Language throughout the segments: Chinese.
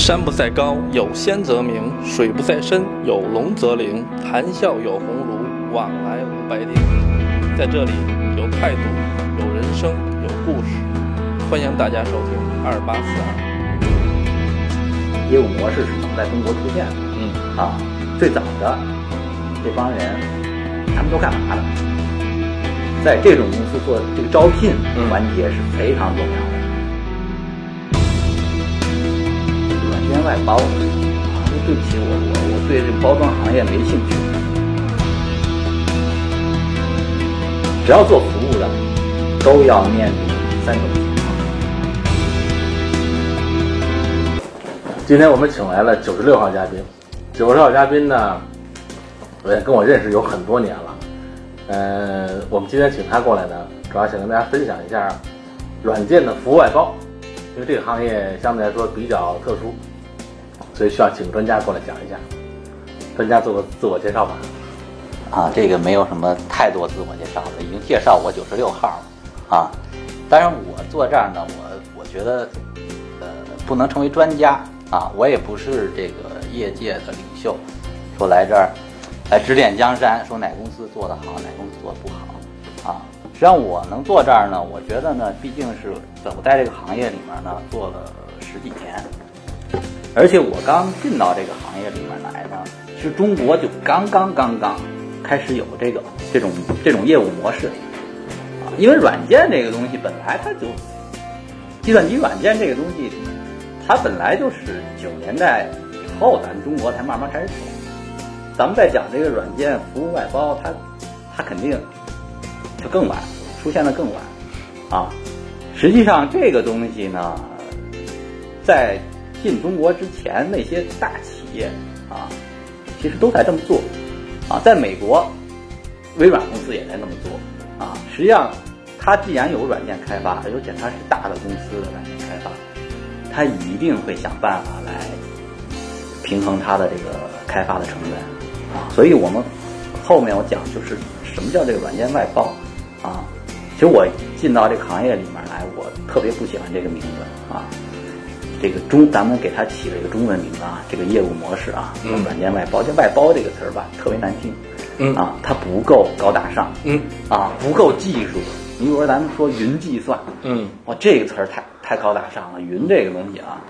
山不在高，有仙则名；水不在深，有龙则灵。谈笑有鸿儒，往来无白丁。在这里有态度，有人生，有故事。欢迎大家收听二八四二。业务模式是怎么在中国出现的？嗯啊，最早的这帮人，他们都干嘛的？在这种公司做这个招聘嗯环节是非常重要的。外包，啊，对不起，我我我对这包装行业没兴趣。只要做服务的，都要面临三种情况。今天我们请来了九十六号嘉宾，九十号嘉宾呢，也跟我认识有很多年了。呃，我们今天请他过来呢，主要想跟大家分享一下软件的服务外包，因为这个行业相对来说比较特殊，所以需要请专家过来讲一下。专家做个自我介绍吧。啊，这个没有什么太多自我介绍了，已经介绍我九十六号了啊。当然，我坐这儿呢，我我觉得呃不能成为专家啊，我也不是这个业界的领袖，说来这儿来指点江山，说哪公司做得好，哪公司做得不好啊。实际上我能坐这儿呢，我觉得呢，毕竟是我在这个行业里面呢做了十几年，而且我刚进到这个行业里面来呢，其实中国就刚刚刚刚开始有这个这种这种业务模式啊，因为软件这个东西本来它就，计算机软件这个东西，它本来就是九十年代以后咱中国才慢慢开始，咱们再讲这个软件服务外包，它它肯定就更晚，出现的更晚啊。实际上这个东西呢，在进中国之前，那些大企业啊，其实都在这么做啊。在美国，微软公司也在那么做啊。实际上，它既然有软件开发，而且它是大的公司的软件开发，它一定会想办法来平衡它的这个开发的成本啊。所以我们后面我讲就是什么叫这个软件外包啊。其实我进到这个行业里面来，我特别不喜欢这个名字啊。这个中，咱们给它起了一个中文名字啊，这个业务模式啊，嗯。软件外包，这外包这个词儿吧，特别难听，嗯。啊，它不够高大上，嗯。啊，不够技术。你比如说咱们说云计算，嗯。哇，这个词儿太太高大上了，云这个东西啊，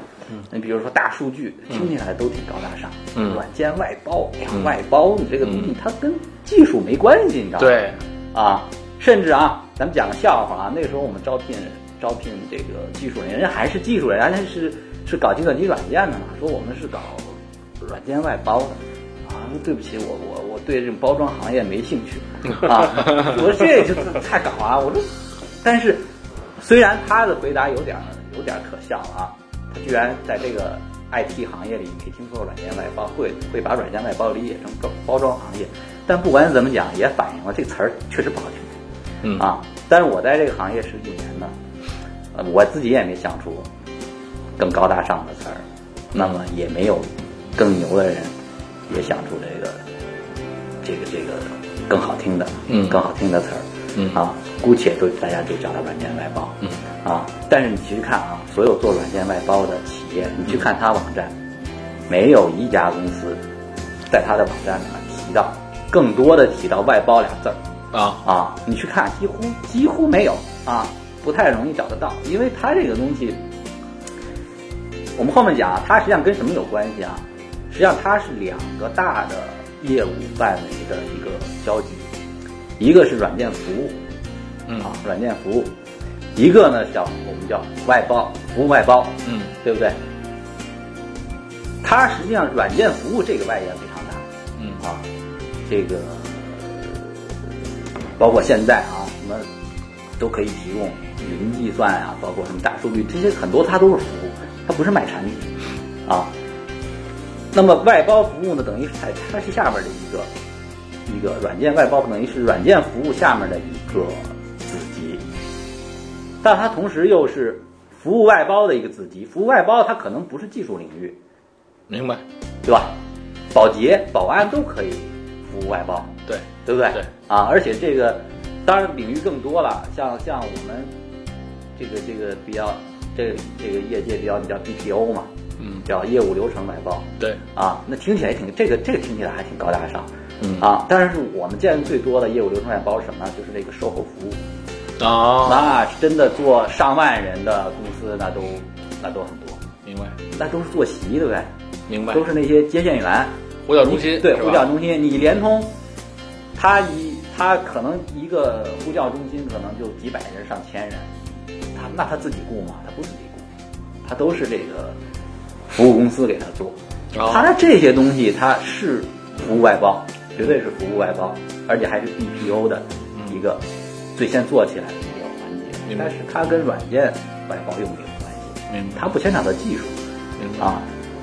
你比如说大数据，听起来都挺高大上，嗯。软件外包，外包你这个东西它跟技术没关系，你知道吗？对，啊，甚至啊，咱们讲个笑话啊，那个时候我们招聘招聘这个技术人，人家还是技术人，人家是是搞计算机软件的嘛，说我们是搞软件外包的。啊，对不起，我我我对这种包装行业没兴趣啊！我说这就太搞啊！我说，但是虽然他的回答有点有点可笑啊，他居然在这个 IT 行业里没听说软件外包，会会把软件外包理解成包包装行业，但不管怎么讲，也反映了这个词儿确实不好听。啊，但是我在这个行业十几年呢，我自己也没想出更高大上的词儿，那么也没有更牛的人也想出这个这个这个更好听的，嗯。更好听的词儿，嗯。啊，姑且都大家就叫它软件外包，嗯。啊，但是你其实看啊，所有做软件外包的企业，你去看它网站，没有一家公司在它的网站里面提到更多的提到外包俩字儿。啊。啊，你去看，几乎几乎没有。啊，不太容易找得到，因为它这个东西，我们后面讲啊，它实际上跟什么有关系啊？实际上它是两个大的业务范围的一个交集，一个是软件服务嗯啊，软件服务，一个呢叫我们叫外包服务外包，嗯对不对？它实际上软件服务这个外延非常大，嗯啊，这个包括现在啊，什么都可以提供云计算啊，包括什么大数据，这些很多它都是服务，它不是卖产品啊。那么外包服务呢，等于是它它是下面的一个一个软件外包，等于是软件服务下面的一个子集，但它同时又是服务外包的一个子集。服务外包它可能不是技术领域，明白，对吧？保洁、保安都可以服务外包，对，对不对？对啊，而且这个当然领域更多了，像像我们这个这个比较这个这个业界比较叫 BPO 嘛，嗯。叫业务流程外包对，啊，那听起来挺这个这个听起来还挺高大上，嗯。啊，但是我们见的最多的业务流程外包是什么？呢？就是那个售后服务，哦，那真的做上万人的公司那都那都很多，明白。那都是坐席对不对？明白，都是那些接线员，呼叫中心对呼叫中心，你联通，他一他可能一个呼叫中心可能就几百人上千人，他那他自己雇吗？他不自己雇，他都是这个服务公司给他做。哦他这些东西他是服务外包，绝对是服务外包，而且还是 BPO 的一个最先做起来的一个环节明。白但是它跟软件外包又没有关系，明白它不牵扯到技术明白。啊。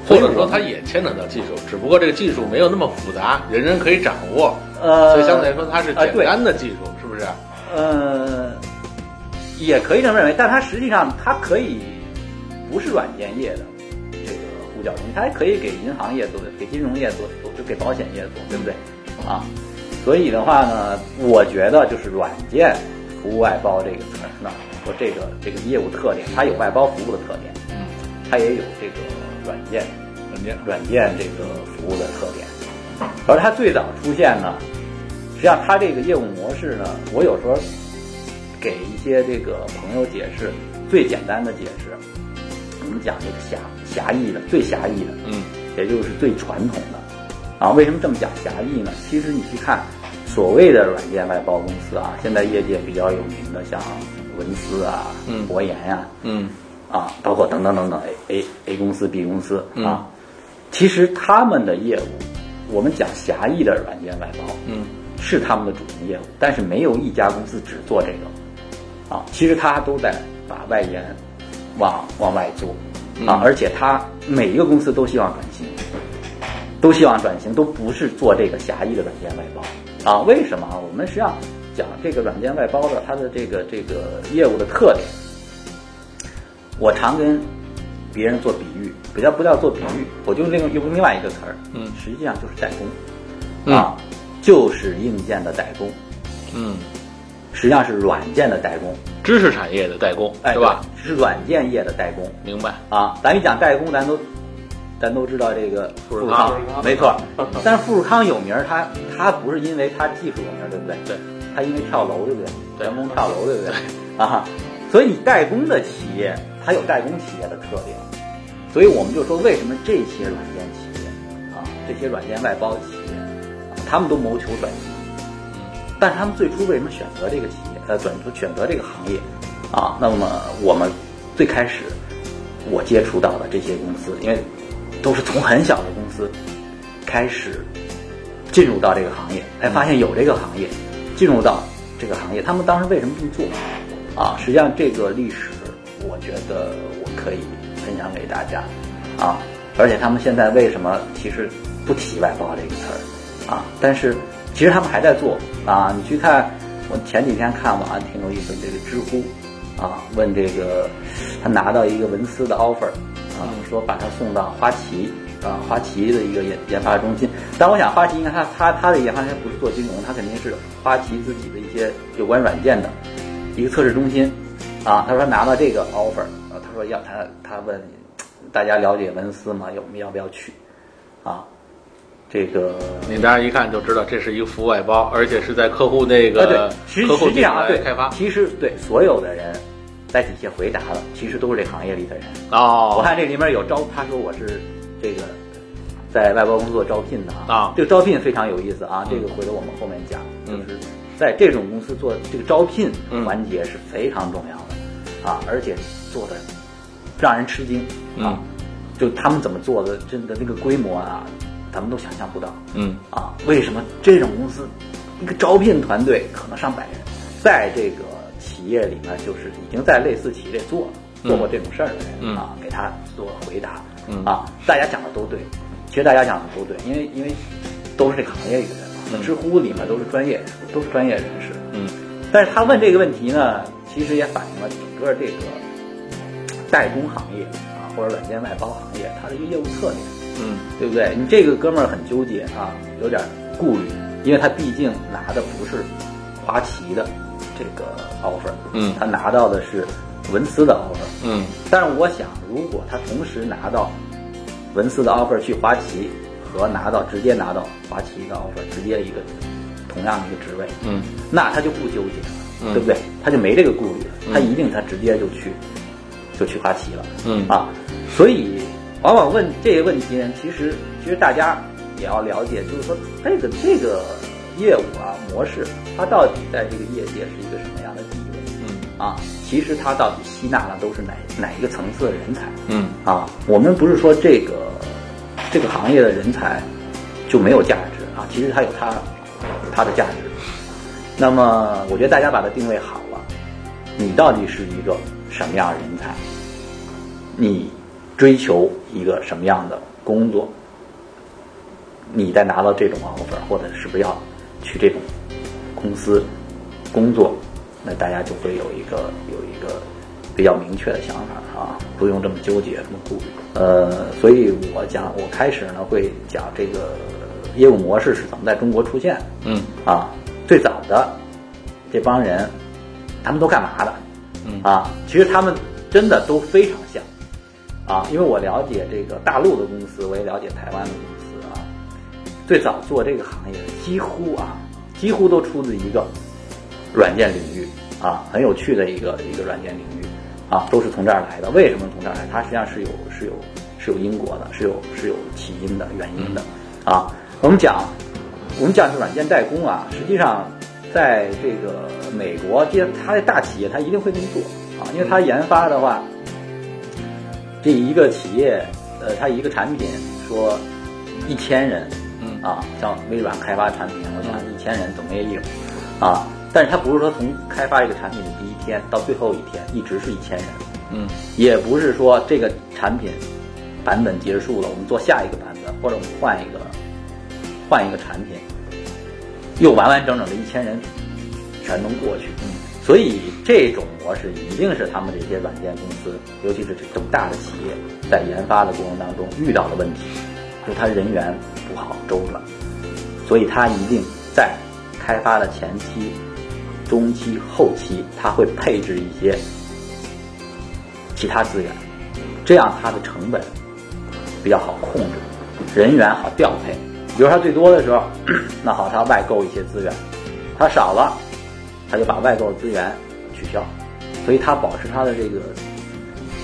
或者说它也牵扯到技术，只不过这个技术没有那么复杂，人人可以掌握，呃，所以相对来说它是简单的技术，是不是？呃，也可以这么认为，但它实际上它可以不是软件业的这个呼叫中心，它还可以给银行业做，给金融业做，做就给保险业做，对不对？啊，所以的话呢，我觉得就是软件服务外包这个词儿呢，和这个这个业务特点，它有外包服务的特点，嗯，它也有这个软件软件软件这个服务的特点。而它最早出现呢，实际上它这个业务模式呢，我有时候给一些这个朋友解释，最简单的解释，我们讲这个狭狭义的，最狭义的，嗯。也就是最传统的。啊。为什么这么讲狭义呢？其实你去看所谓的软件外包公司啊，现在业界比较有名的，像文思啊、嗯。博研呀、嗯。啊，包括等等等等 A A A 公司、B 公司嗯。啊，其实他们的业务，我们讲狭义的软件外包，嗯。是他们的主营业务，但是没有一家公司只做这个，啊，其实他都在把外延往往外做，啊嗯，而且他每一个公司都希望转型，都希望转型，都不是做这个狭义的软件外包，啊，为什么？啊？我们实际上讲这个软件外包的它的这个这个业务的特点，我常跟别人做比喻，不叫不叫做比喻，我就另用另外一个词儿，嗯。实际上就是代工，嗯。啊，就是硬件的代工，嗯，实际上是软件的代工，知识产业的代工哎，对吧？是软件业的代工明白。啊。咱一讲代工，咱都咱都知道这个富士康没错。但是富士康有名儿，它它不是因为它技术有名儿，对不对？对，它因为跳楼，对不对？对员工跳楼，对不对？啊，所以你代工的企业，它有代工企业的特点。所以我们就说，为什么这些软件企业啊，这些软件外包企业，啊他们都谋求转型。但是他们最初为什么选择这个企业？呃，转选择这个行业啊？那么我们最开始我接触到的这些公司，因为都是从很小的公司开始进入到这个行业，哎，发现有这个行业，进入到这个行业，他们当时为什么这么做？啊，实际上这个历史，我觉得我可以分享给大家啊。而且他们现在为什么其实不提外包这个词儿啊？但是其实他们还在做啊。你去看，我前几天看网上挺有意思，这个知乎啊，问这个他拿到一个文思的 offer 啊，说把他送到花旗啊，花旗的一个研研发中心。但我想花旗应该他他他的研发应该不是做金融，他肯定是花旗自己的一些有关软件的一个测试中心啊。他说拿到这个 offer 啊，他说要他他问大家了解文思吗？要要不要去啊？这个你当然一看就知道这是一个服务外包，而且是在客户那个，实客户实际上啊，对开发。其实对所有的人在底下回答的，其实都是这行业里的人。哦，我看这里面有招，他说我是这个在外包工作招聘的啊这个招聘非常有意思啊，嗯。这个回头我们后面讲，嗯。就是在这种公司做这个招聘嗯环节是非常重要的啊，而且做的让人吃惊啊，嗯。就他们怎么做的，真的那个规模啊，咱们都想象不到。嗯。啊，为什么这种公司一个招聘团队可能上百人，在这个企业里面就是已经在类似企业里做做过这种事儿的人、嗯。啊，给他做回答，嗯。啊，大家讲的都对，其实大家讲的都对，因为因为都是这个行业里的人知乎里面都是专业都是专业人士，嗯。但是他问这个问题呢，其实也反映了整个这个代工行业啊，或者软件外包行业它的一个业务策略。嗯对不对？你这个哥们儿很纠结啊，有点顾虑，因为他毕竟拿的不是花旗的这个 offer，嗯他拿到的是文斯的 offer。嗯但是我想，如果他同时拿到文斯的 offer 去花旗，和拿到直接拿到花旗的 offer，直接一个同样的一个职位，嗯那他就不纠结了，嗯对不对？他就没这个顾虑了，他一定他直接就去就去花旗了。嗯啊，所以往往问这些问题呢，其实其实大家也要了解，就是说这个这个业务啊模式，它到底在这个业界是一个什么样的地位嗯啊？其实它到底吸纳了都是哪哪一个层次的人才嗯啊？我们不是说这个这个行业的人才就没有价值啊，其实它有它它的价值。那么我觉得大家把它定位好了，你到底是一个什么样的人才？你追求一个什么样的工作？你在拿到这种 offer，或者是不是要去这种公司工作？那大家就会有一个有一个比较明确的想法啊，不用这么纠结，这么顾虑。呃，所以我讲，我开始呢会讲这个业务模式是怎么在中国出现的。嗯啊，最早的这帮人，他们都干嘛的？嗯啊，其实他们真的都非常像啊，因为我了解这个大陆的公司，我也了解台湾的公司啊。最早做这个行业，几乎啊，几乎都出自一个软件领域啊，很有趣的一个一个软件领域啊，都是从这儿来的。为什么从这儿来？它实际上是有是有是有因果的，是有是有起因的原因的啊。我们讲我们讲是软件代工啊，实际上在这个美国，这它的大企业它一定会这么做啊，因为它研发的话，这一个企业呃，它一个产品说一千人嗯。啊，像微软开发产品，我想一千人总也有啊，但是它不是说从开发这个产品的第一天到最后一天一直是一千人，嗯。也不是说这个产品版本结束了，我们做下一个版本，或者我们换一个换一个产品，又完完整整的一千人全能过去。嗯。所以这种模式一定是他们这些软件公司，尤其是这种大的企业，在研发的过程当中遇到的问题，就是他人员不好周转，所以他一定在开发的前期、中期、后期，他会配置一些其他资源，这样它的成本比较好控制，人员好调配。比如它最多的时候，那好，它外购一些资源；它少了，它就把外购的资源取消。所以它保持它的这个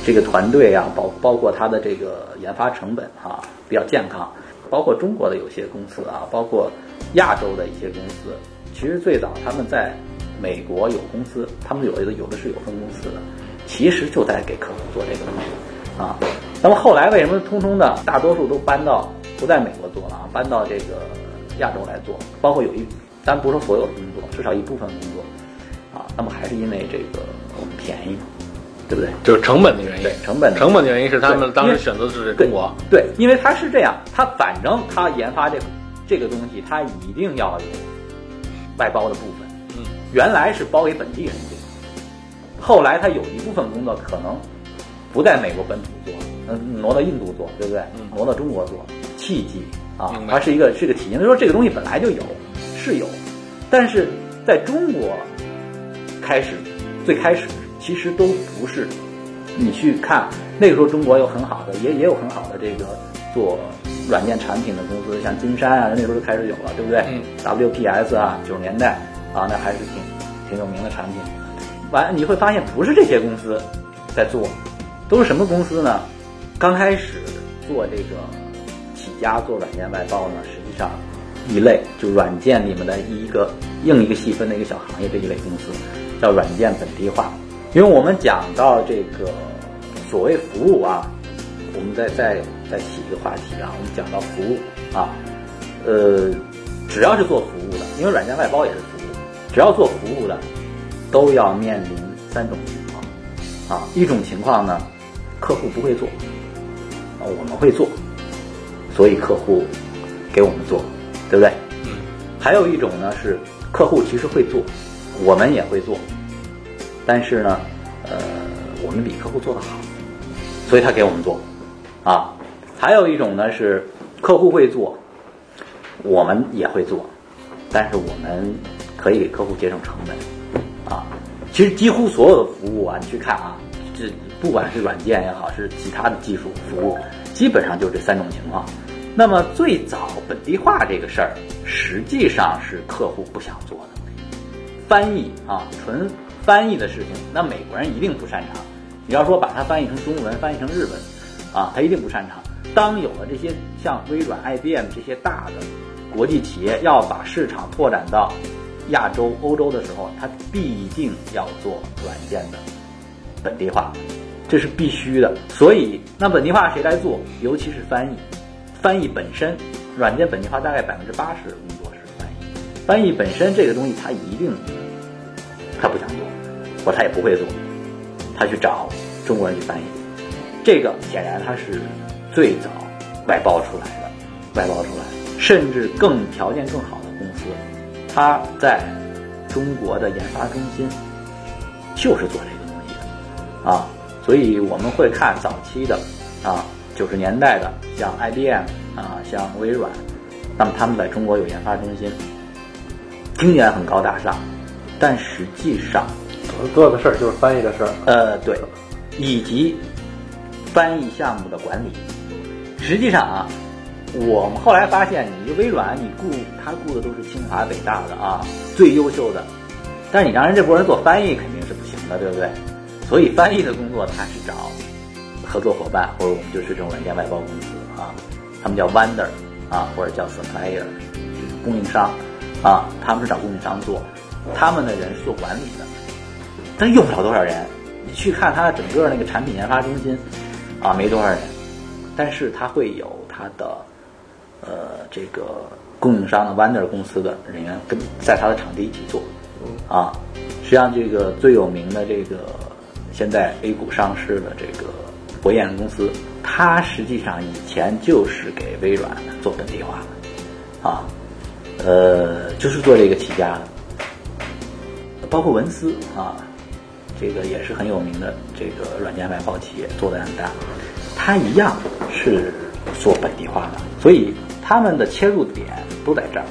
这个团队啊，包包括它的这个研发成本哈、比较健康。包括中国的有些公司啊，包括亚洲的一些公司，其实最早他们在美国有公司，他们有的有的是有分公司的，其实就在给客户做这个东西啊。那么后来为什么通通的大多数都搬到不在美国做了啊，搬到这个亚洲来做？包括有一，咱不说所有的工作，至少一部分工作啊。那么还是因为这个我们便宜，对不对？就是成本的原因对，成本的成本的原因是他们当时选择的是中国，对，因为他是这样，他反正他研发这个这个东西，他一定要有外包的部分。嗯原来是包给本地人做，后来他有一部分工作可能不在美国本土做，嗯，挪到印度做，对不对？嗯挪到中国做，契机啊它是一个是个体验。就说这个东西本来就有，是有，但是在中国开始，最开始其实都不是。你去看那个时候，中国有很好的，也也有很好的这个做软件产品的公司，像金山啊，那时候就开始有了，对不对？嗯 WPS 啊，九十年代啊，那还是挺挺有名的产品。完，你会发现不是这些公司在做，都是什么公司呢？刚开始做这个起家做软件外包呢，实际上一类就软件里面的一个硬一个细分的一个小行业这一类公司，叫软件本地化。因为我们讲到这个所谓服务啊，我们再再再起一个话题啊，我们讲到服务啊，呃，只要是做服务的，因为软件外包也是服务，只要做服务的，都要面临三种情况啊。一种情况呢，客户不会做，啊，我们会做，所以客户给我们做，对不对？还有一种呢是客户其实会做，我们也会做，但是呢，呃，我们比客户做得好，所以他给我们做，啊。还有一种呢是客户会做，我们也会做，但是我们可以给客户节省成本，啊。其实几乎所有的服务啊，你去看啊，这不管是软件也好，是其他的技术服务，基本上就这三种情况。那么最早本地化这个事儿，实际上是客户不想做的。翻译啊，纯翻译的事情，那美国人一定不擅长。你要说把它翻译成中文，翻译成日文，啊，他一定不擅长。当有了这些像微软、IBM 这些大的国际企业要把市场拓展到亚洲、欧洲的时候，他必定要做软件的本地化，这是必须的。所以，那本地化谁来做？尤其是翻译，翻译本身，软件本地化大概百分之八十的工作是翻译。翻译本身这个东西，它一定他不想做，或他也不会做，他去找中国人去翻译。这个显然他是最早外包出来的，外包出来，甚至更条件更好的公司，他在中国的研发中心就是做这个东西的啊，所以我们会看早期的啊九十年代的像 IBM 啊像微软，那么他们在中国有研发中心，听起来很高大上，但实际上做的事儿就是翻译的事儿。呃对，以及翻译项目的管理。实际上啊，我们后来发现，你微软你雇他雇的都是清华北大的啊，最优秀的，但是你让人这波人做翻译肯定是不行的，对不对？所以翻译的工作他是找合作伙伴，或者我们就是这种软件外包公司啊，他们叫 vendor 啊，或者叫 supplier，就是供应商啊，他们是找供应商做，他们的人是做管理的，但用不了多少人。你去看他整个那个产品研发中心啊，没多少人，但是他会有他的呃这个供应商的 Wonder 公司的人员跟在他的场地一起做啊。实际上，这个最有名的这个现在 A 股上市的这个博彦公司，它实际上以前就是给微软做本地化的啊，呃，就是做这个起家的，包括文思啊。这个也是很有名的这个软件外包企业，做的很大，它一样是做本地化的，所以他们的切入点都在这儿，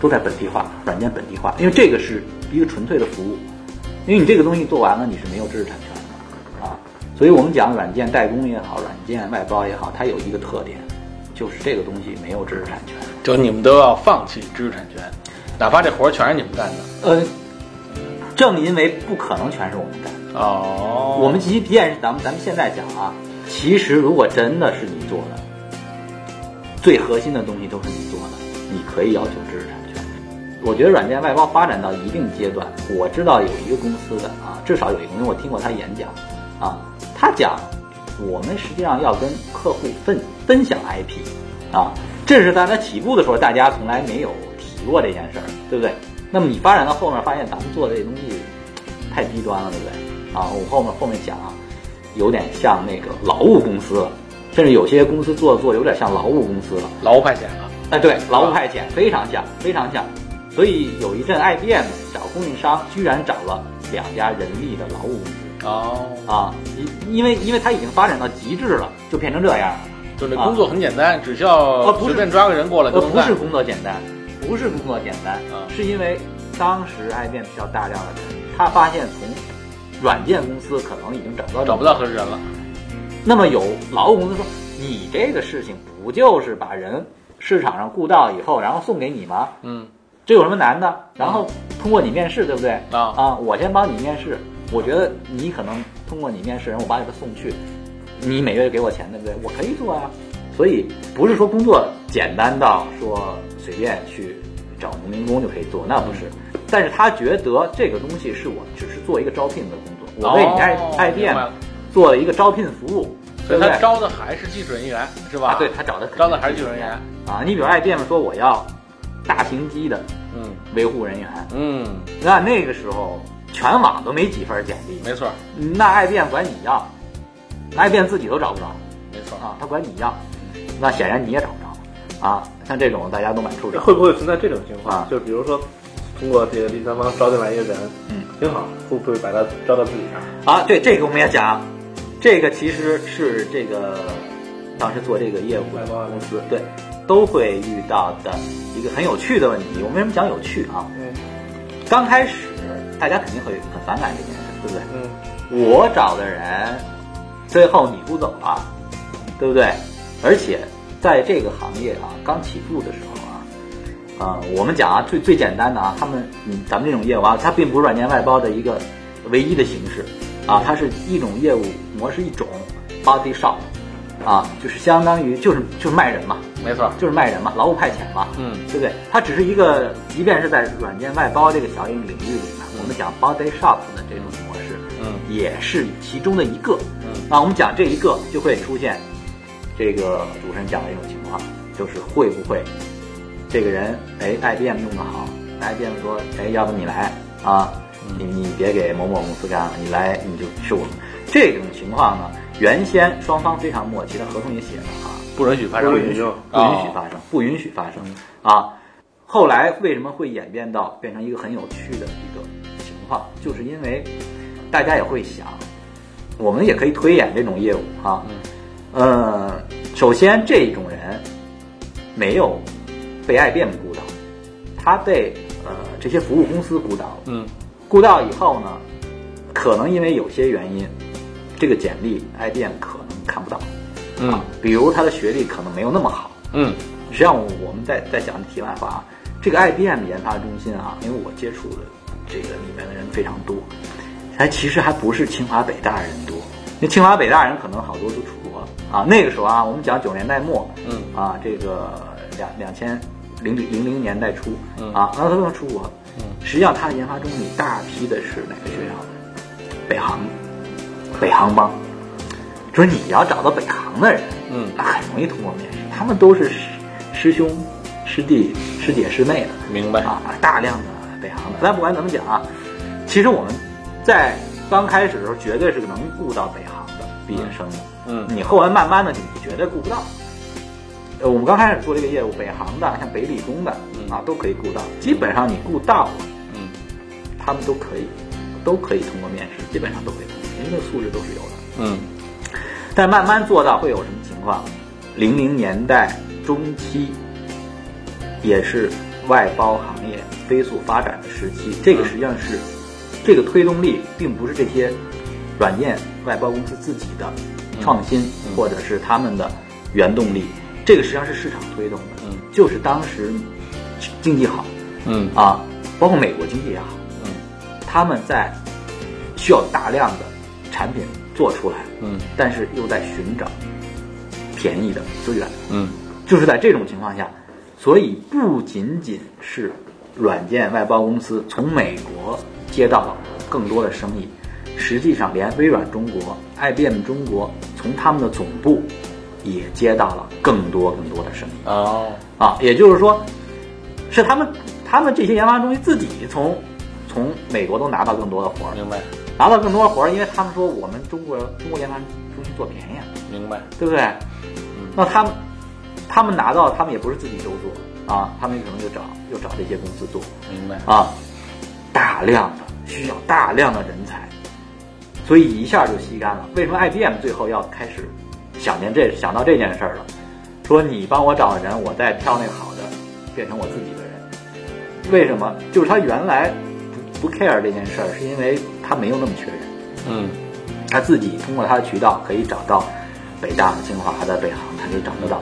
都在本地化，软件本地化，因为这个是一个纯粹的服务，因为你这个东西做完了，你是没有知识产权的啊，所以我们讲软件代工也好，软件外包也好，它有一个特点，就是这个东西没有知识产权，就你们都要放弃知识产权，哪怕这活儿全是你们干的。呃，正因为不可能全是我们干。哦，我们即便是咱们咱们现在讲啊，其实如果真的是你做的，最核心的东西都是你做的，你可以要求知识产权。我觉得软件外包发展到一定阶段，我知道有一个公司的啊，至少有一个，因为我听过他演讲啊，他讲我们实际上要跟客户分分享 IP 啊，这是在他起步的时候，大家从来没有提过这件事儿，对不对？那么你发展到后面，发现咱们做的这东西太低端了，对不对？啊，我后面后面讲啊，有点像那个劳务公司了，甚至有些公司做做有点像劳务公司了。劳务派遣了。哎，对，劳务派遣非常像，非常像。所以有一阵 IBM 找供应商，居然找了两家人力的劳务公司哦，啊，因因为因为它已经发展到极致了，就变成这样了。就这工作很简单，只需要随便抓个人过来就不是工作简单，不是工作简单，啊是因为当时 IBM 需要大量的人，他发现从软件公司可能已经找不到找不到合适人了。那么有劳务公司说，你这个事情不就是把人市场上雇到以后，然后送给你吗？嗯，这有什么难的？然后通过你面试，对不对？啊啊，我先帮你面试，我觉得你可能通过你面试，然后我把你的送去，你每月给我钱，对不对？我可以做啊。所以不是说工作简单到说随便去找农民工就可以做，那不是。但是他觉得这个东西是我只是做一个招聘的工作，我为你明白了做了一个招聘服务，所以他？招的还是技术人员是吧？啊，对他找的招的还是技术人员。啊。你比如爱店说我要大型机的嗯维护人员，嗯，那那个时候全网都没几份简历，没错那 IBM 管你要那，IBM 自己都找不着没错。啊，他管你要，那显然你也找不着啊。像这种大家都蛮出手，会不会存在这种情况？啊就比如说，通过这个第三方招进来一个人，嗯，挺好，会不会把他招到自己那儿？啊，对这个我们也讲，这个其实是这个当时做这个业务的公司对都会遇到的一个很有趣的问题。我们为什么讲有趣啊？嗯刚开始大家肯定会很反感这件事，对不对？嗯我找的人，最后你不走了，对不对？而且在这个行业啊刚起步的时候啊，啊、我们讲啊最最简单的啊，他们嗯咱们这种业务啊，它并不是软件外包的一个唯一的形式啊，它是一种业务模式一种 body shop 啊，就是相当于就是就是卖人嘛，没错，就是卖人嘛，劳务派遣嘛，嗯。对不对？它只是一个，即便是在软件外包这个小领领域里面，我们讲 body shop 的这种模式，嗯。也是其中的一个。嗯。那我们讲这一个，就会出现这个主持人讲的一种情况，就是会不会这个人哎 IBM 用的好，IBM 说哎要不你来啊，你你别给某某公司干了，你来你就是我们这种情况呢，原先双方非常默契，的合同也写了啊，不允许发生不允许，不允许发生，不允许发生啊。后来为什么会演变到变成一个很有趣的一个情况？就是因为大家也会想，我们也可以推演这种业务啊。呃，首先这种人没有被 IBM 雇到，他被呃这些服务公司雇到了。嗯雇到以后呢，可能因为有些原因，这个简历 IBM 可能看不到。嗯比如他的学历可能没有那么好。嗯实际上，我们在在讲题外话啊，这个 IBM 研发中心啊，因为我接触的这个里面的人非常多，还其实还不是清华北大人多，因为清华北大人可能好多都出啊。那个时候啊，我们讲九十年代末，嗯啊，这个两两千零零零年代初，嗯啊，那他能出国，嗯实际上他的研发中里大批的是哪个学校？北航，北航帮。就是你要找到北航的人，嗯那很容易通过面试，他们都是师师兄、师弟、师姐、师妹的，明白啊，大量的北航的。但不管怎么讲啊，其实我们在刚开始的时候绝对是能雇到北航的毕业生的，嗯你后来慢慢的你绝对顾不到。呃，我们刚开始做这个业务，北航的、像北理工的嗯啊，都可以顾到。基本上你顾到了，嗯他们都可以，都可以通过面试，基本上都可以通过，因为那个素质都是有的。嗯但慢慢做到会有什么情况？零零年代中期，也是外包行业飞速发展的时期。这个实际上是这个推动力，并不是这些软件外包公司自己的创新，或者是他们的原动力。这个实际上是市场推动的，嗯。就是当时经济好。嗯。啊，包括美国经济也好，嗯。他们在需要大量的产品做出来，嗯。但是又在寻找便宜的资源，嗯。就是在这种情况下，所以不仅仅是软件外包公司从美国接到了更多的生意，实际上连微软中国、IBM 中国从他们的总部也接到了更多更多的生意。哦。啊，也就是说，是他们他们这些研发中心自己从从美国都拿到更多的活儿，明白。拿到更多的活儿，因为他们说我们中国中国研发中心做便宜啊。明白。对不对？嗯。那他们他们拿到，他们也不是自己都做啊，他们可能就找又找这些公司做。明白。啊，大量的需要大量的人才，所以一下就吸干了。为什么 IBM 最后要开始想念这想到这件事儿了？说你帮我找人，我再挑那个好的，变成我自己的人。为什么？就是他原来不不 care 这件事儿，是因为他没有那么缺人。嗯他自己通过他的渠道可以找到北大的、清华的、北航，他可以找得到。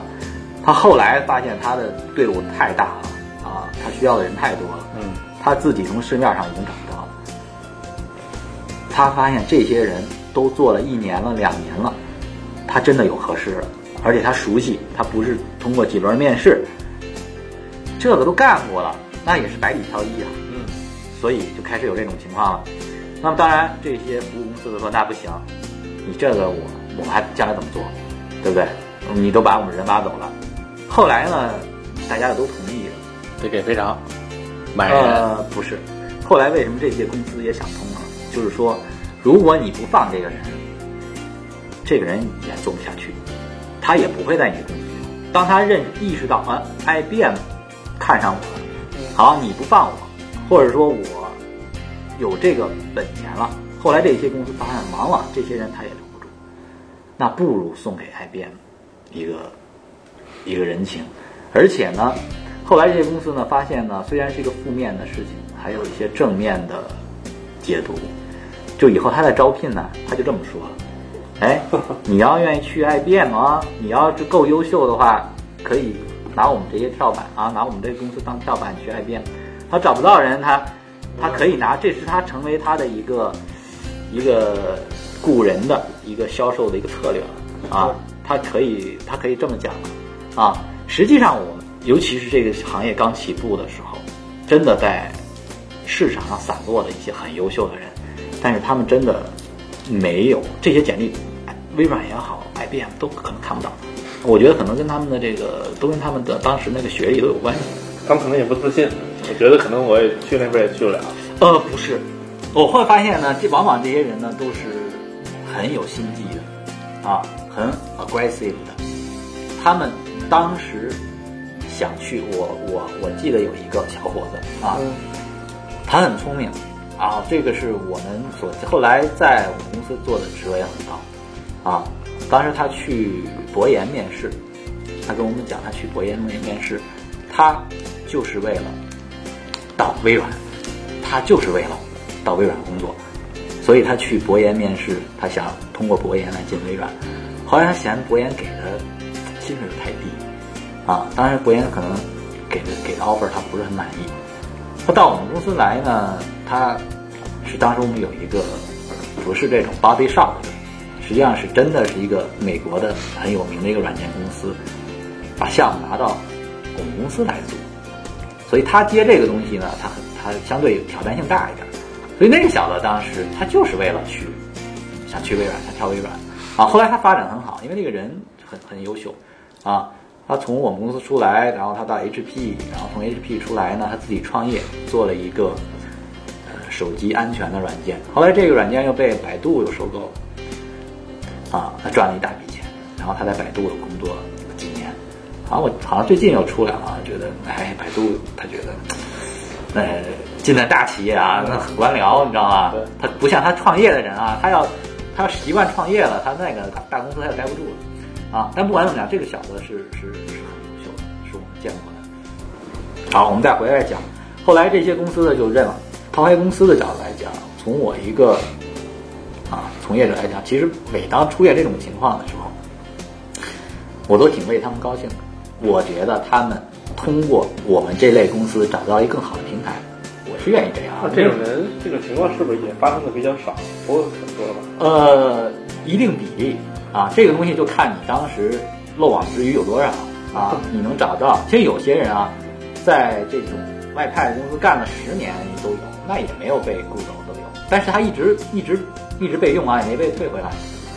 他后来发现他的队伍太大了啊，他需要的人太多了，嗯他自己从市面上已经找不到了。他发现这些人都做了一年了、两年了，他真的有合适的，而且他熟悉，他不是通过几轮面试，这个都干过了，那也是百里挑一啊。嗯所以就开始有这种情况了。那么当然，这些服务公司都说那不行，你这个我我们还将来怎么做，对不对？你都把我们人挖走了。后来呢，大家也都同意了。得给赔偿买人呃，不是，后来为什么这些公司也想通了？就是说，如果你不放这个人，这个人也做不下去，他也不会在你公司。当他认意识到啊，IBM 看上我了，好，你不放我，或者说我有这个本钱了，后来这些公司发现忙了，这些人他也留不住，那不如送给 IBM 一个一个人情，而且呢，后来这些公司呢发现呢，虽然是一个负面的事情，还有一些正面的解读。就以后他在招聘呢，他就这么说了，哎，你要愿意去 IBM 啊，你要是够优秀的话，可以拿我们这些跳板啊，拿我们这个公司当跳板去 IBM。他找不到人，他他可以拿，这是他成为他的一个一个雇人的一个销售的一个策略了啊，他可以他可以这么讲啊。实际上，我们尤其是这个行业刚起步的时候，真的在市场上散落的一些很优秀的人，但是他们真的没有这些简历，哎微软也好，IBM 都可能看不到。我觉得可能跟他们的这个都跟他们的当时那个学历都有关系。他们可能也不自信，我觉得可能我也去那边也去不了。呃，不是，我会发现呢，这往往这些人呢都是很有心计的，啊，很 aggressive 的。他们当时想去，我我我记得有一个小伙子啊，他很聪明啊，这个是我们所后来在我们公司做的职位也很高啊。当时他去博研面试，他跟我们讲他去博研面面试，他就是为了到微软，他就是为了到微软工作，所以他去博研面试，他想通过博研来进微软。后来他嫌博研给的薪水太低，啊，当然博研可能给的给的 offer 他不是很满意。他到我们公司来呢，他是当时我们有一个不是这种 body shop 的，实际上是真的是一个美国的很有名的一个软件公司，把项目拿到我们公司来做。所以他接这个东西呢，他很他相对挑战性大一点。所以那个小子当时他就是为了去想去微软，想跳微软啊。后来他发展很好，因为那个人很很优秀啊。他从我们公司出来，然后他到 HP，然后从 HP 出来呢，他自己创业做了一个呃手机安全的软件。后来这个软件又被百度又收购了啊，他赚了一大笔钱。然后他在百度工作了几年。好像我好像最近又出来了，觉得哎，百度他觉得，呃，进了大企业啊，那很官僚，你知道吗？他不像他创业的人啊，他要他要习惯创业了，他那个大大公司他就待不住了啊。但不管怎么讲，这个小子是是是很优秀的，是我们见过的。好，我们再回来讲，后来这些公司呢就认了。抛开公司的角度来讲，从我一个啊从业者来讲，其实每当出现这种情况的时候，我都挺为他们高兴的。我觉得他们通过我们这类公司找到一个更好的平台，我是愿意这样。那这种人，这种情况是不是也发生的比较少？不会很多吧？呃，一定比例啊，这个东西就看你当时漏网之鱼有多少啊，你能找到。其实有些人啊，在这种外派公司干了十年都有，那也没有被雇走都有，但是他一直一直一直被用啊，也没被退回来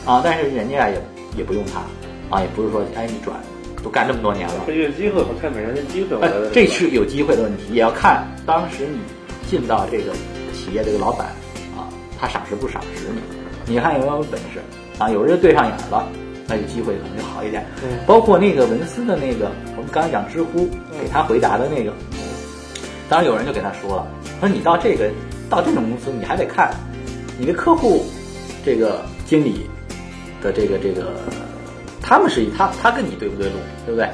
啊，但是人家也也不用他啊，也不是说哎你转。都干这么多年了，这个机会和看每人的机会，我哎这是有机会的问题，也要看当时你进到这个企业这个老板啊，他赏识不赏识你，你看有没有本事啊？有人就对上眼了，那就机会可能就好一点。嗯包括那个文思的那个，我们刚才讲知乎给他回答的那个，当然有人就给他说了，说你到这个到这种公司，你还得看你的客户这个经理的这个这个，他们是以他他跟你对不对路，对不对？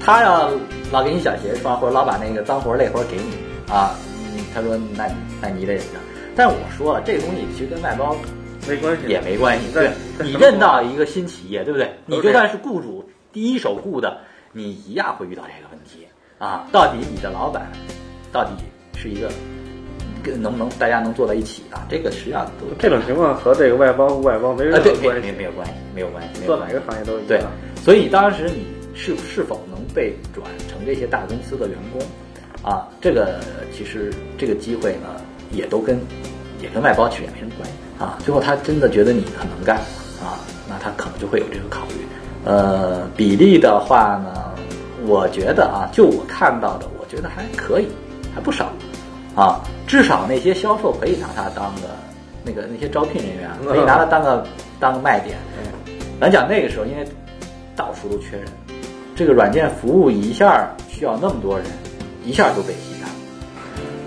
他要老给你小鞋穿，或者老把那个脏活累活给你啊，嗯，他说那你那你得忍着。但是我说了，这个东西其实跟外包没关系，也没关系。对你认到一个新企业，对不对？你就算是雇主第一手雇的，你一样会遇到这个问题啊。到底你的老板到底是一个跟能不能大家能坐在一起啊？这个实际上都这种情况和这个外包不外包没任啊，对，没何关系没，没有关系，没有关系，做哪个行业都一样对。，所以当时你是是否能被转成这些大公司的员工啊？这个其实这个机会呢，也都跟也跟外包其实也没什么关系啊。最后他真的觉得你很能干啊，那他可能就会有这个考虑。呃，比例的话呢，我觉得啊，就我看到的，我觉得还可以，还不少啊。至少那些销售可以拿它当个那个那些招聘人员可以拿它当个当个卖点。咱讲那个时候，因为到处都缺人，这个软件服务一下需要那么多人，一下就被吸干。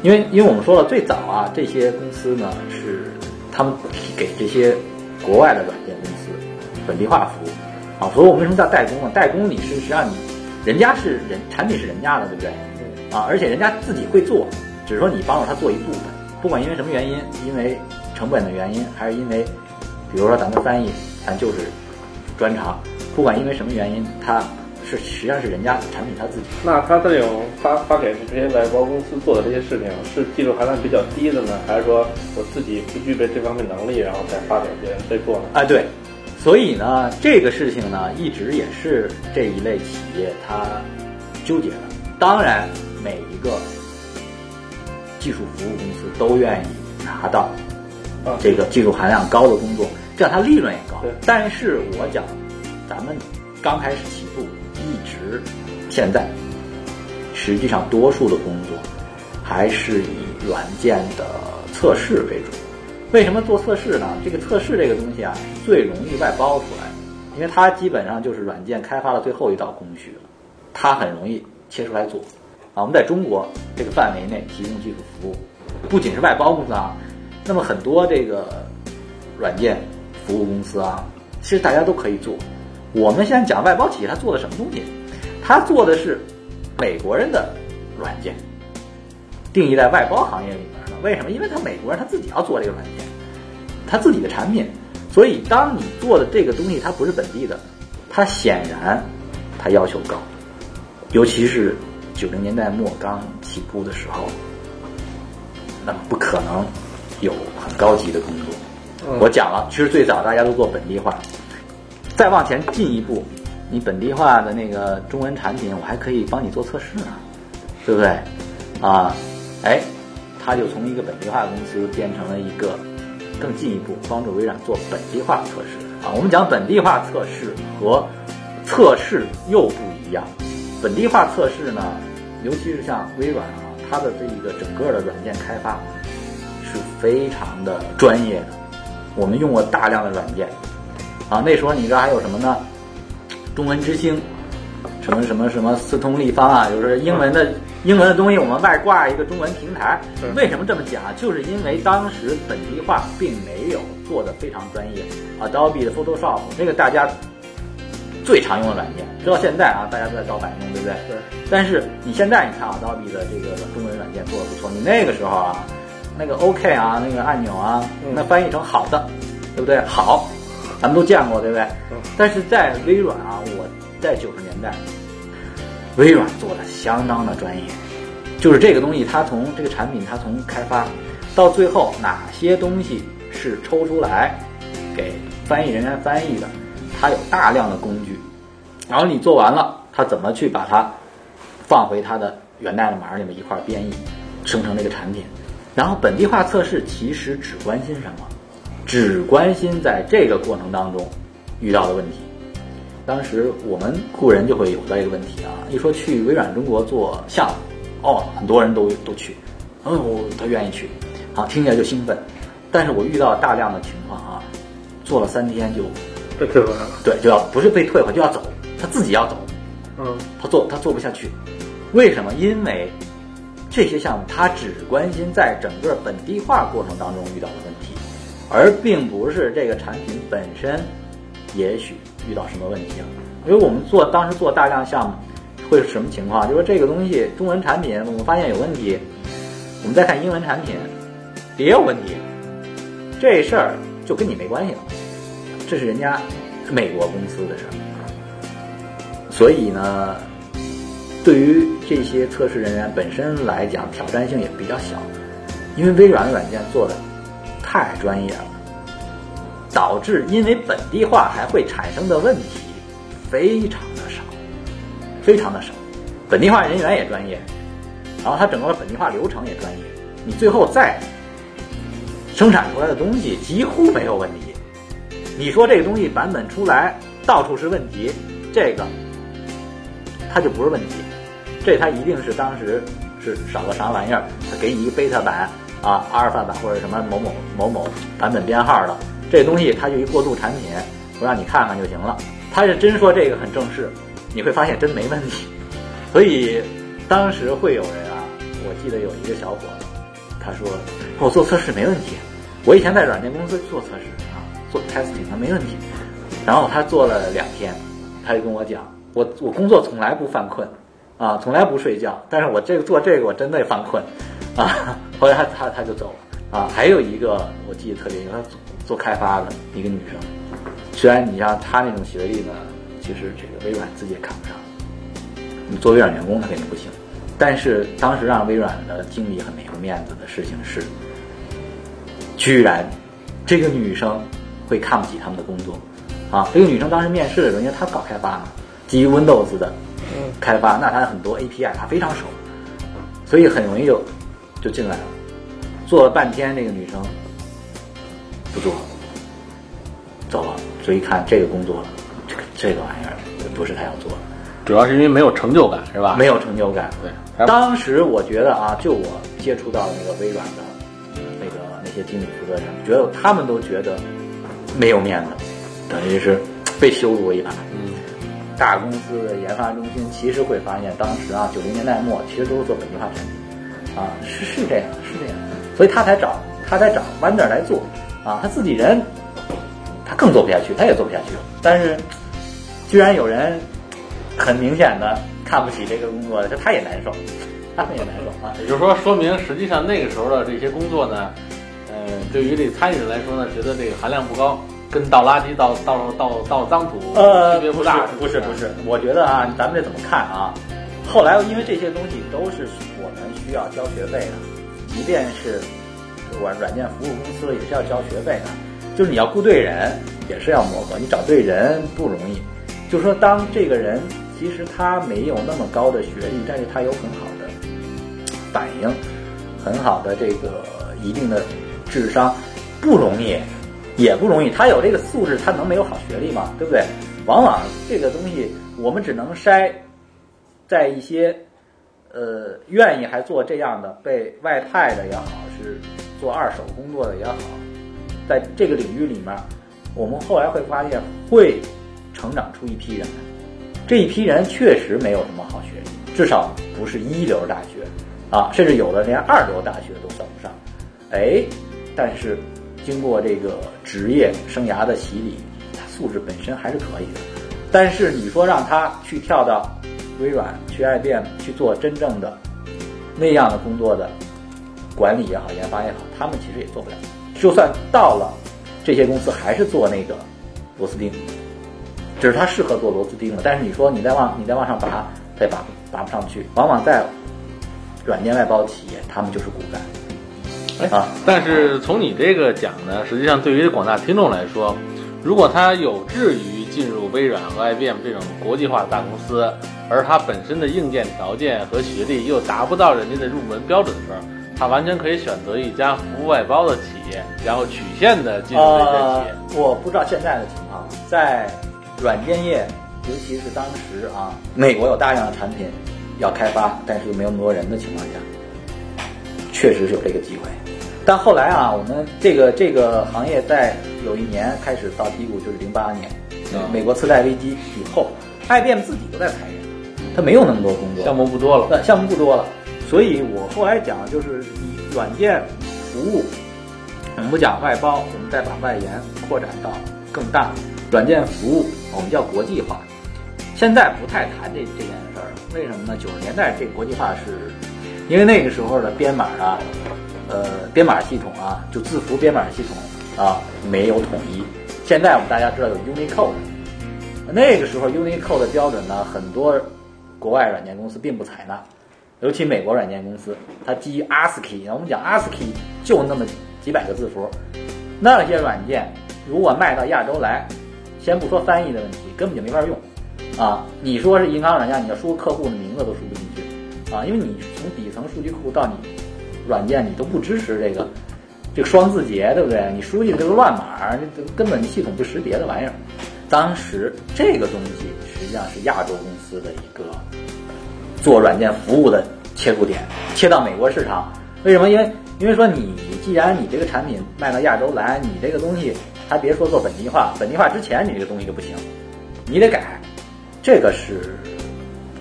因为因为我们说了，最早啊，这些公司呢是他们给这些国外的软件公司本地化服务啊，所以我们为什么叫代工呢？代工你是实际上你人家是人产品是人家的，对不对？啊，而且人家自己会做，只是说你帮助他做一部分，不管因为什么原因，因为成本的原因，还是因为比如说咱们翻译，咱就是专长，不管因为什么原因，它是实际上是人家产品他自己。那他这种发发给这些外包公司做的这些事情，是技术含量比较低的呢，还是说我自己不具备这方面能力，然后再发给别人再做呢？啊，对，所以呢，这个事情呢，一直也是这一类企业它纠结的。当然，每一个技术服务公司都愿意拿到啊这个技术含量高的工作，这样它利润也高对。但是我讲，咱们刚开始起步，一直现在，实际上多数的工作还是以软件的测试为主。为什么做测试呢？这个测试这个东西啊，是最容易外包出来的，因为它基本上就是软件开发的最后一道工序了，它很容易切出来做。啊，我们在中国这个范围内提供技术服务，不仅是外包公司啊，那么很多这个软件服务公司啊，其实大家都可以做。我们现在讲外包企业，它做的什么东西？它做的是美国人的软件，定义在外包行业里面的。为什么？因为他美国人他自己要做这个软件，他自己的产品，所以当你做的这个东西它不是本地的，它显然它要求高，尤其是九零年代末刚起步的时候，那么不可能有很高级的工作。我讲了，其实最早大家都做本地化，再往前进一步，你本地化的那个中文产品，我还可以帮你做测试呢，对不对？啊，哎，他就从一个本地化公司变成了一个更进一步帮助微软做本地化测试啊。我们讲本地化测试和测试又不一样，本地化测试呢，尤其是像微软啊，它的这一个整个的软件开发是非常的专业的。我们用过大量的软件啊，那时候你知道还有什么呢？中文之星，什么什么什么四通立方啊，就是英文的英文的东西，我们外挂一个中文平台。为什么这么讲？就是因为当时本地化并没有做的非常专业，Adobe 的 Photoshop 那个大家最常用的软件，直到现在啊，大家都在盗版用，对不对？对。但是你现在你看 Adobe 的这个中文软件做的不错，你那个时候啊，那个 OK 啊，那个按钮啊，嗯那翻译成好的，对不对？好，咱们都见过，对不对？嗯但是在微软啊，我在九十年代，微软做的相当的专业，就是这个东西，它从这个产品，它从开发到最后哪些东西是抽出来给翻译人员翻译的，它有大量的工具，然后你做完了，它怎么去把它放回它的源代码里面一块儿编译，生成这个产品。然后本地化测试其实只关心什么？只关心在这个过程当中遇到的问题。当时我们雇人就会有这个问题啊，一说去微软中国做项目，哦，很多人都都去，哦，他愿意去，啊，听起来就兴奋。但是我遇到大量的情况啊，做了三天就被退回来了。对，就要不是被退回就要走，他自己要走，嗯，他做他做不下去，为什么？因为这些项目他只关心在整个本地化过程当中遇到的问题，而并不是这个产品本身也许遇到什么问题了。因为我们做当时做大量项目会是什么情况？就说这个东西中文产品我们发现有问题，我们再看英文产品也有问题，这事儿就跟你没关系了，这是人家美国公司的事儿。所以呢，对于这些测试人员本身来讲，挑战性也比较小，因为微软软件做的太专业了，导致因为本地化还会产生的问题非常的少，非常的少。本地化人员也专业，然后它整个本地化流程也专业，你最后再生产出来的东西几乎没有问题。你说这个东西版本出来到处是问题，这个它就不是问题，这它一定是当时是少了啥玩意儿，它给你一个贝塔版啊、阿尔法版或者什么某某某某版本编号的，这东西它就一过渡产品，我让你看看就行了。他是真说这个很正式，你会发现真没问题。所以当时会有人啊，我记得有一个小伙子，他说我做测试没问题，我以前在软件公司做测试啊，做 testing 他没问题。然后他做了两天，他就跟我讲，我我工作从来不犯困，啊，从来不睡觉，但是我这个做这个我真的犯困，啊，后来他他他就走了啊。还有一个我记得特别清楚，他做开发的一个女生。虽然你像她那种学历呢，其实这个微软自己也看不上。你做微软员工，她肯定不行。但是当时让微软的经理很没有面子的事情是，居然这个女生会看不起他们的工作啊！这个女生当时面试的时候，因为她搞开发嘛，基于 Windows 的开发，那她很多 API 她非常熟，所以很容易就就进来了。做了半天，那个女生不做，走了。所以一看这个工作，这个这个玩意儿不是她要做的。主要是因为没有成就感，是吧？没有成就感。对，当时我觉得啊，就我接触到那个微软的那个那些经理负责人，觉得他们都觉得没有面子，等于是被羞辱一把。嗯，大公司的研发中心其实会发现，当时啊九零年代末其实都是做本地化产品，啊是是这样是这样，所以他才找他才找 Wander 来做，啊他自己人他更做不下去，他也做不下去了。但是居然有人。很明显的看不起这个工作的，他也难受，他们也难受啊。也就是说，说明实际上那个时候的这些工作呢，呃，对于这参与者来说呢，觉得这个含量不高，跟倒垃圾、倒倒倒倒脏土区别不大。不是不是，我觉得啊，咱们这怎么看啊？后来因为这些东西都是我们需要交学费的，即便是软软件服务公司也是要交学费的，就是你要雇对人也是要磨合，你找对人不容易。就说当这个人。其实他没有那么高的学历，但是他有很好的反应，很好的这个一定的智商，不容易，也不容易。他有这个素质，他能没有好学历吗？对不对？往往这个东西，我们只能筛在一些呃愿意还做这样的被外派的也好，是做二手工作的也好，在这个领域里面，我们后来会发现会成长出一批人来。这一批人确实没有什么好学历，至少不是一流大学，啊，甚至有的连二流大学都算不上。哎，但是经过这个职业生涯的洗礼，他素质本身还是可以的。但是你说让他去跳到微软、去 IBM 去做真正的那样的工作的管理也好、研发也好，他们其实也做不了。就算到了这些公司，还是做那个螺丝钉。只是他适合做螺丝钉的，但是你说你再往你再往上拔，他也拔拔不上去。往往在软件外包企业，他们就是骨干。哎啊！但是从你这个讲呢，实际上对于广大听众来说，如果他有志于进入微软和 IBM 这种国际化的大公司，而他本身的硬件条件和学历又达不到人家的入门标准的时候，他完全可以选择一家服务外包的企业，然后曲线的进入这些企业。我不知道现在的情况在。软件业，尤其是当时啊，美国有大量的产品要开发，但是又没有那么多人的情况下，确实是有这个机会。但后来啊，我们这个这个行业在有一年开始到低谷，就是零八年，美国次贷危机以后，IBM 自己都在裁员，它没有那么多工作，项目不多了，那项目不多了。所以我后来讲，就是以软件服务，我们不讲外包，我们再把外延扩展到更大。软件服务我们叫国际化，现在不太谈这这件事儿了。为什么呢？九十年代这个国际化是，因为那个时候的编码啊，呃，编码系统啊，就字符编码系统啊没有统一。现在我们大家知道有 Unicode，那个时候 Unicode 的标准呢，很多国外软件公司并不采纳，尤其美国软件公司，它基于 ASCII，我们讲 ASCII 就那么几百个字符，那些软件如果卖到亚洲来。先不说翻译的问题，根本就没法用，啊，你说是银行软件，你要输客户的名字都输不进去，啊，因为你从底层数据库到你软件，你都不支持这个这个双字节，对不对？你输进这个乱码，这根本系统不识别的玩意儿。当时这个东西实际上是亚洲公司司的一个做软件服务的切入点，切到美国市场。为什么？因为因为说你既然你这个产品卖到亚洲来，你这个东西。还别说做本地化，本地化之前你这个东西就不行，你得改，这个是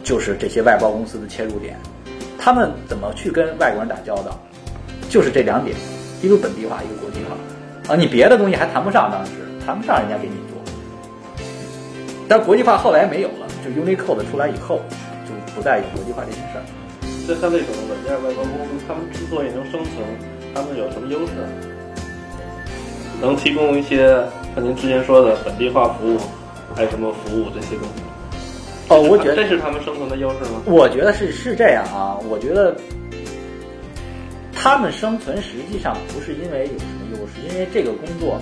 就是这些外包公司的切入点，他们怎么去跟外国人打交道，就是这两点，一个本地化，一个国际化，啊，你别的东西还谈不上，当时谈不上人家给你做，但国际化后来没有了，就 Unicode 出来以后，就不再有国际化这件事儿。就像那种软件外包公司，他们之所以能生存，他们有什么优势？能提供一些像您之前说的本地化服务，还有什么服务这些东西。哦，我觉得这是他们生存的优势吗？我觉得是是这样啊，我觉得他们生存实际上不是因为有什么优势，因为这个工作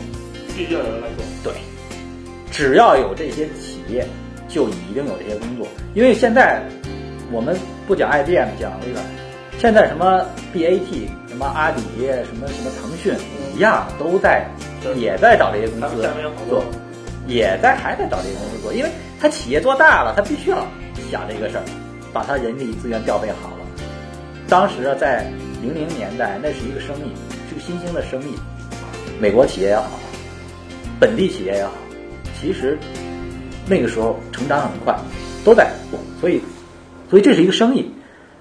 必须要有人来做。对，只要有这些企业，就一定有这些工作。因为现在我们不讲 IBM，讲微软，现在什么 BAT、什么阿里、什么什么腾讯一样，都在也在找这些公司做，也在还在找这些公司做，因为他企业做大了，他必须要想这个事儿，把他人力资源调配好了。当时啊，在零零年代，那是一个生意，是个新兴的生意。美国企业也好，本地企业也好，其实那个时候成长很快，都在做，所以，所以这是一个生意。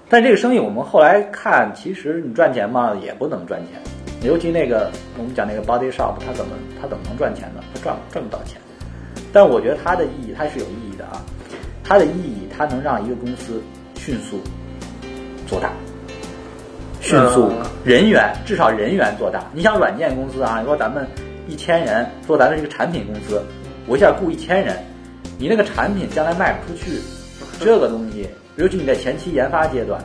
但这个生意我们后来看，其实你赚钱嘛，也不能赚钱。尤其那个我们讲那个 body shop，它怎么它怎么能赚钱呢？它赚赚不到钱。但我觉得它的意义，它是有意义的啊。它的意义，它能让一个公司迅速做大，迅速嗯人员至少人员做大。你想软件公司啊，你说咱们一千人，说咱们是一个产品公司，我一下雇一千人，你那个产品将来卖不出去，这个东西，尤其你在前期研发阶段，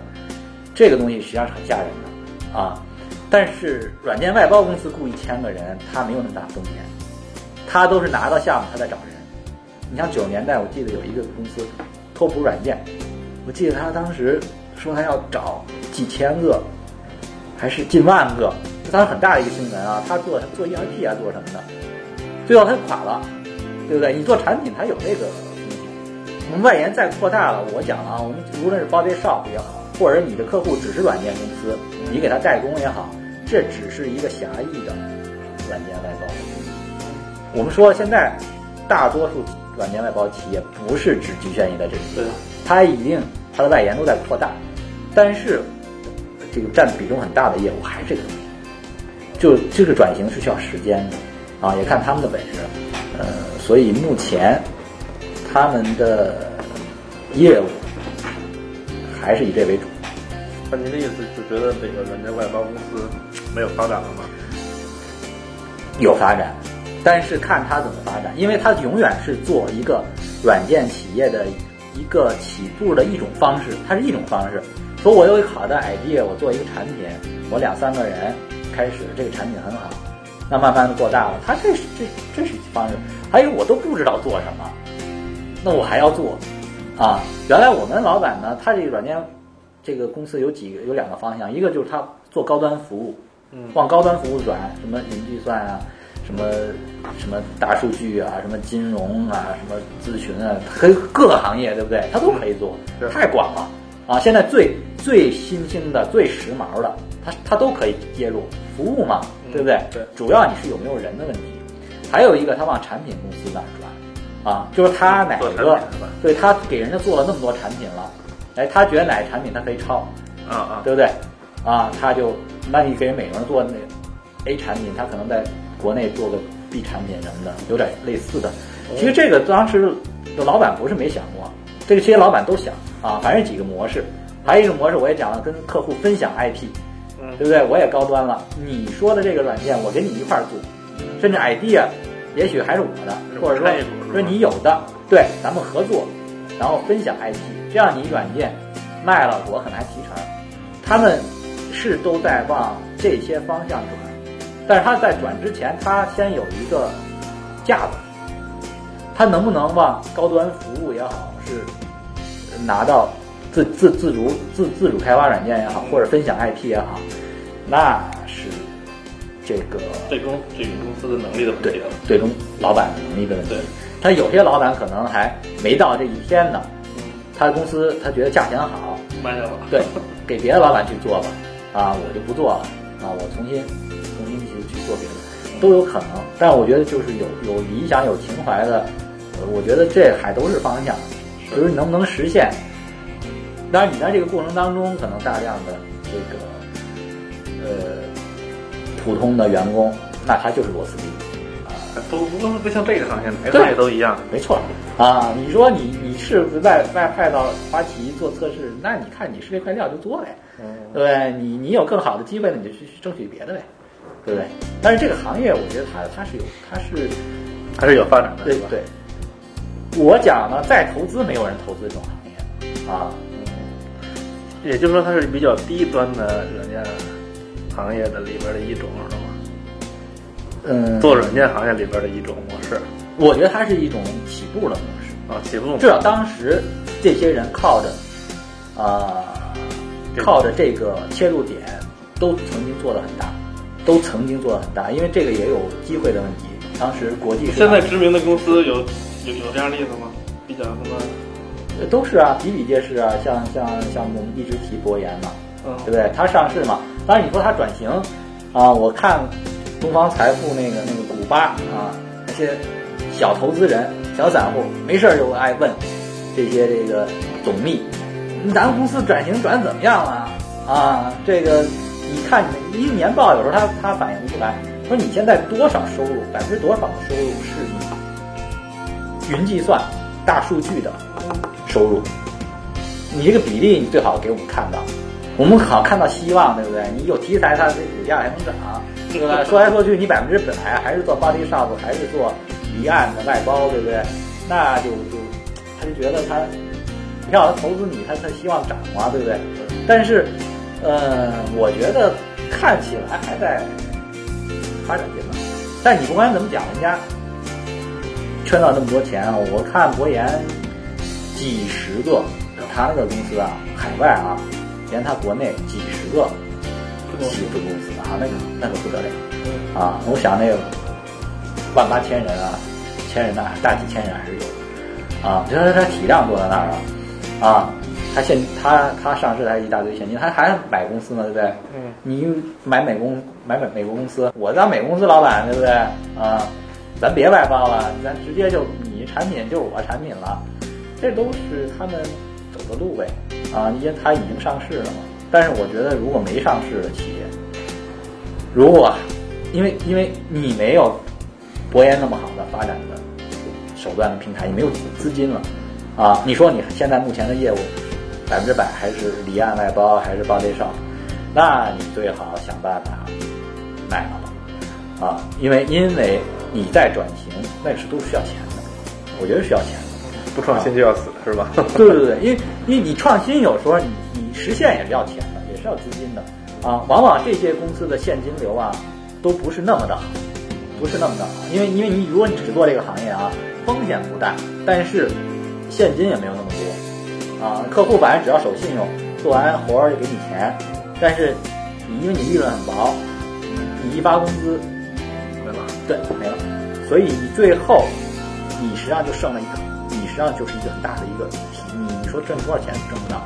这个东西实际上是很吓人的啊。但是软件外包公司雇一千个人，他没有那么大风险，他都是拿到项目他在找人。你像九十年代，我记得有一个公司，拓普软件，我记得他当时说他要找几千个，还是近万个，当时很大的一个新闻啊。他做做 ERP 啊，做什么的，最后他垮了，对不对？你做产品，它有这个风险。我们外延再扩大了，我讲了啊，我们无论是 body shop 也好，或者你的客户只是软件公司，你给他代工也好，这只是一个狭义的软件外包。我们说现在大多数软件外包企业不是只局限于在这里，对，它一定它的外延都在扩大，但是这个占比重很大的业务还是这个东西，就这个转型是需要时间的啊，也看他们的本事，呃，所以目前他们的业务还是以这为主。那您的意思就觉得这个软件外包公司没有发展了吗？有发展，但是看他怎么发展，因为他永远是做一个软件企业的一个起步的一种方式，它是一种方式。说我有一个好的 idea，我做一个产品，我两三个人开始，这个产品很好，那慢慢的做大了，他这是这这是一方式。还有我都不知道做什么，那我还要做啊。原来我们老板呢，他这个软件这个公司有几个有两个方向，一个就是他做高端服务，嗯往高端服务转，什么云计算啊，什么什么大数据啊，什么金融啊，什么咨询啊，可以各个行业对不对？他都可以做是，太广了啊！现在最最新兴的、最时髦的，他他都可以接入服务嘛，对不对？对主要你是有没有人的问题。还有一个，他往产品公司那儿转，啊，就是他哪个对他给人家做了那么多产品了，哎，他觉得哪个产品他可以抄，啊啊，对不对？啊，他就，那你给美国人做那 A 产品，他可能在国内做个 B 产品什么的，有点类似的。其实这个当时的老板不是没想过，这个这些老板都想啊，反正几个模式，还有一个模式我也讲了，跟客户分享 IP，嗯。对不对？我也高端了，你说的这个软件我跟你一块儿做，甚至 idea 也许还是我的，或者说说你有的，对，咱们合作，然后分享 IP，这样你软件卖了，我可能还提成。他们是都在往这些方向转，但是他在转之前，他先有一个架子，他能不能往高端服务也好，是拿到自自自主自自主开发软件也好，或者分享 IP 也好，那是这个最终这个公司的能力的问对题了。最终老板能力的问题对。他有些老板可能还没到这一天呢，他的公司他觉得价钱好，卖掉了。对，给别的老板去做吧，啊，我就不做了，啊，我重新重新去去做别的，都有可能。但我觉得就是有有理想、有情怀的，呃我觉得这还都是方向，是就是能不能实现。当然，你在这个过程当中，可能大量的这个呃普通的员工，那他就是螺丝钉啊。不不过不像这个行业，哪个对行业都一样。没错啊，你说你你是外外派到花旗做测试，那你看你是这块料就做呗，嗯对不对？你你有更好的机会，了你就去去争取别的呗，对不对？但是这个行业，我觉得它它是有它是还是有发展的，对吧？对。我讲呢，再投资没有人投资这种行业啊，也就是说它是比较低端的软件行业的里边的一种，是吗？嗯，做软件行业里边的一种模式我觉得它是一种起步的模式。啊，起步至少当时这些人靠着啊、这个靠着这个切入点，都曾经做得很大，都曾经做得很大，因为这个也有机会的问题。当时国际市现在知名的公司有有有这样例子吗？比较什么？呃都是啊，比比皆是啊，像像像我们一直提博研嘛，嗯对不对？它上市嘛，当然你说它转型啊，我看东方财富那个那个古巴啊，那些小投资人、小散户没事儿就爱问这些这个总秘，嗯咱们公司转型转怎么样了啊？这个你看你们一年报有时候他他反映不出来，说你现在多少收入，百分之多少的收入是你云计算、大数据的收入，你这个比例你最好给我们看到，我们好看到希望，对不对？你有题材，它这股价还能涨，对吧？说来说去，你百分之百还是做 body shop，还是做离岸的外包，对不对？那就就他就觉得他，你让他投资你，他他希望涨嘛，对不对？但是，呃，我觉得看起来还在发展阶段，但你不管怎么讲，人家圈到那么多钱啊，我看博研几十个，他那个公司啊，海外啊，连他国内几十个起子公司啊，那个那个不得了啊！我想那个万八千人啊，千人呐，大几千人还是有的啊。就是他体量坐在那儿了啊，他现他他上市还一大堆现金，他还买公司呢，对不对？嗯，你买美公买美美国公司，我当美公司老板，对不对啊？咱别外包了，咱直接就你产品就是我产品了，这都是他们走的路呗啊，因为它已经上市了嘛。但是我觉得，如果没上市的企业，如果因为因为你没有博研那么好的发展的手段的平台，你没有资金了啊，你说你现在目前的业务百分之百还是离岸外包还是 body shop，那你最好想办法卖了吧啊，因为因为你在转型，那是都需要钱的，我觉得需要钱的。不创新就要死，是吧？对对对，因为因为你创新有时候你你实现也是要钱的，也是要资金的啊。往往这些公司的现金流啊，都不是那么的好，不是那么的好。因为因为你如果你只做这个行业啊，风险不大，但是现金也没有那么多啊。客户反正只要守信用，做完活儿就给你钱，但是你因为你利润很薄，你一发工资没了。对，没了。所以你最后，你实际上就剩了一个，上就是一个很大的一个题。你你说挣多少钱挣不到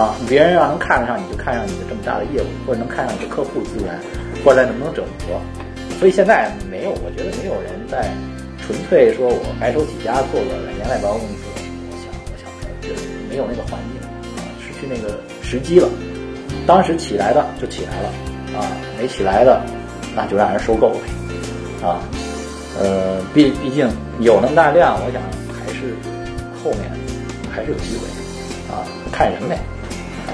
啊？别人要能看得上你，就看上你的这么大的业务，或者能看上你的客户资源，或者能不能整合。所以现在没有，我觉得没有人在纯粹说我白手起家做个软件外包公司。我想，我想说，觉得没有那个环境啊，失去那个时机了。当时起来的就起来了啊，没起来的那就让人收购呗。啊，呃，毕毕竟有那么大量，我想还是后面还是有机会啊，看人呗。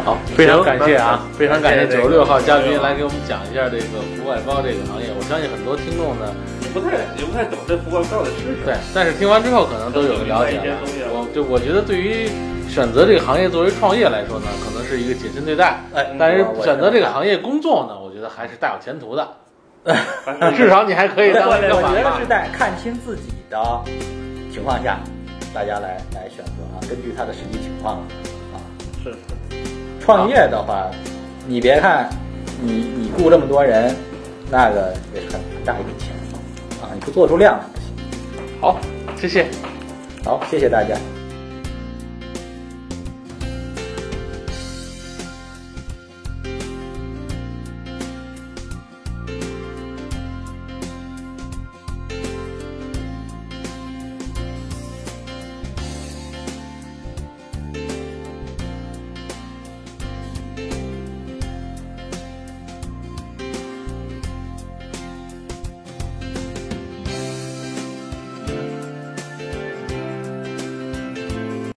好，非常感谢啊，非常感谢九十六号嘉宾来给我们讲一下这个服务外包这个行业。我相信很多听众呢，也不太也不太懂这服务到底是什么。对，但是听完之后可能都有个了解了。我就我觉得对于选择这个行业作为创业来说呢，可能是一个谨慎对待。哎但是选择这个行业工作呢，我觉得还是大有前途的。至少你还可以当一个我觉得是。在看清自己的情况下，大家来来选择啊，根据他的实际情况啊。是是。创业的话，你别看你你雇这么多人，那个也是很很大一笔钱啊，你不做出量来不行。好，谢谢。好，谢谢大家。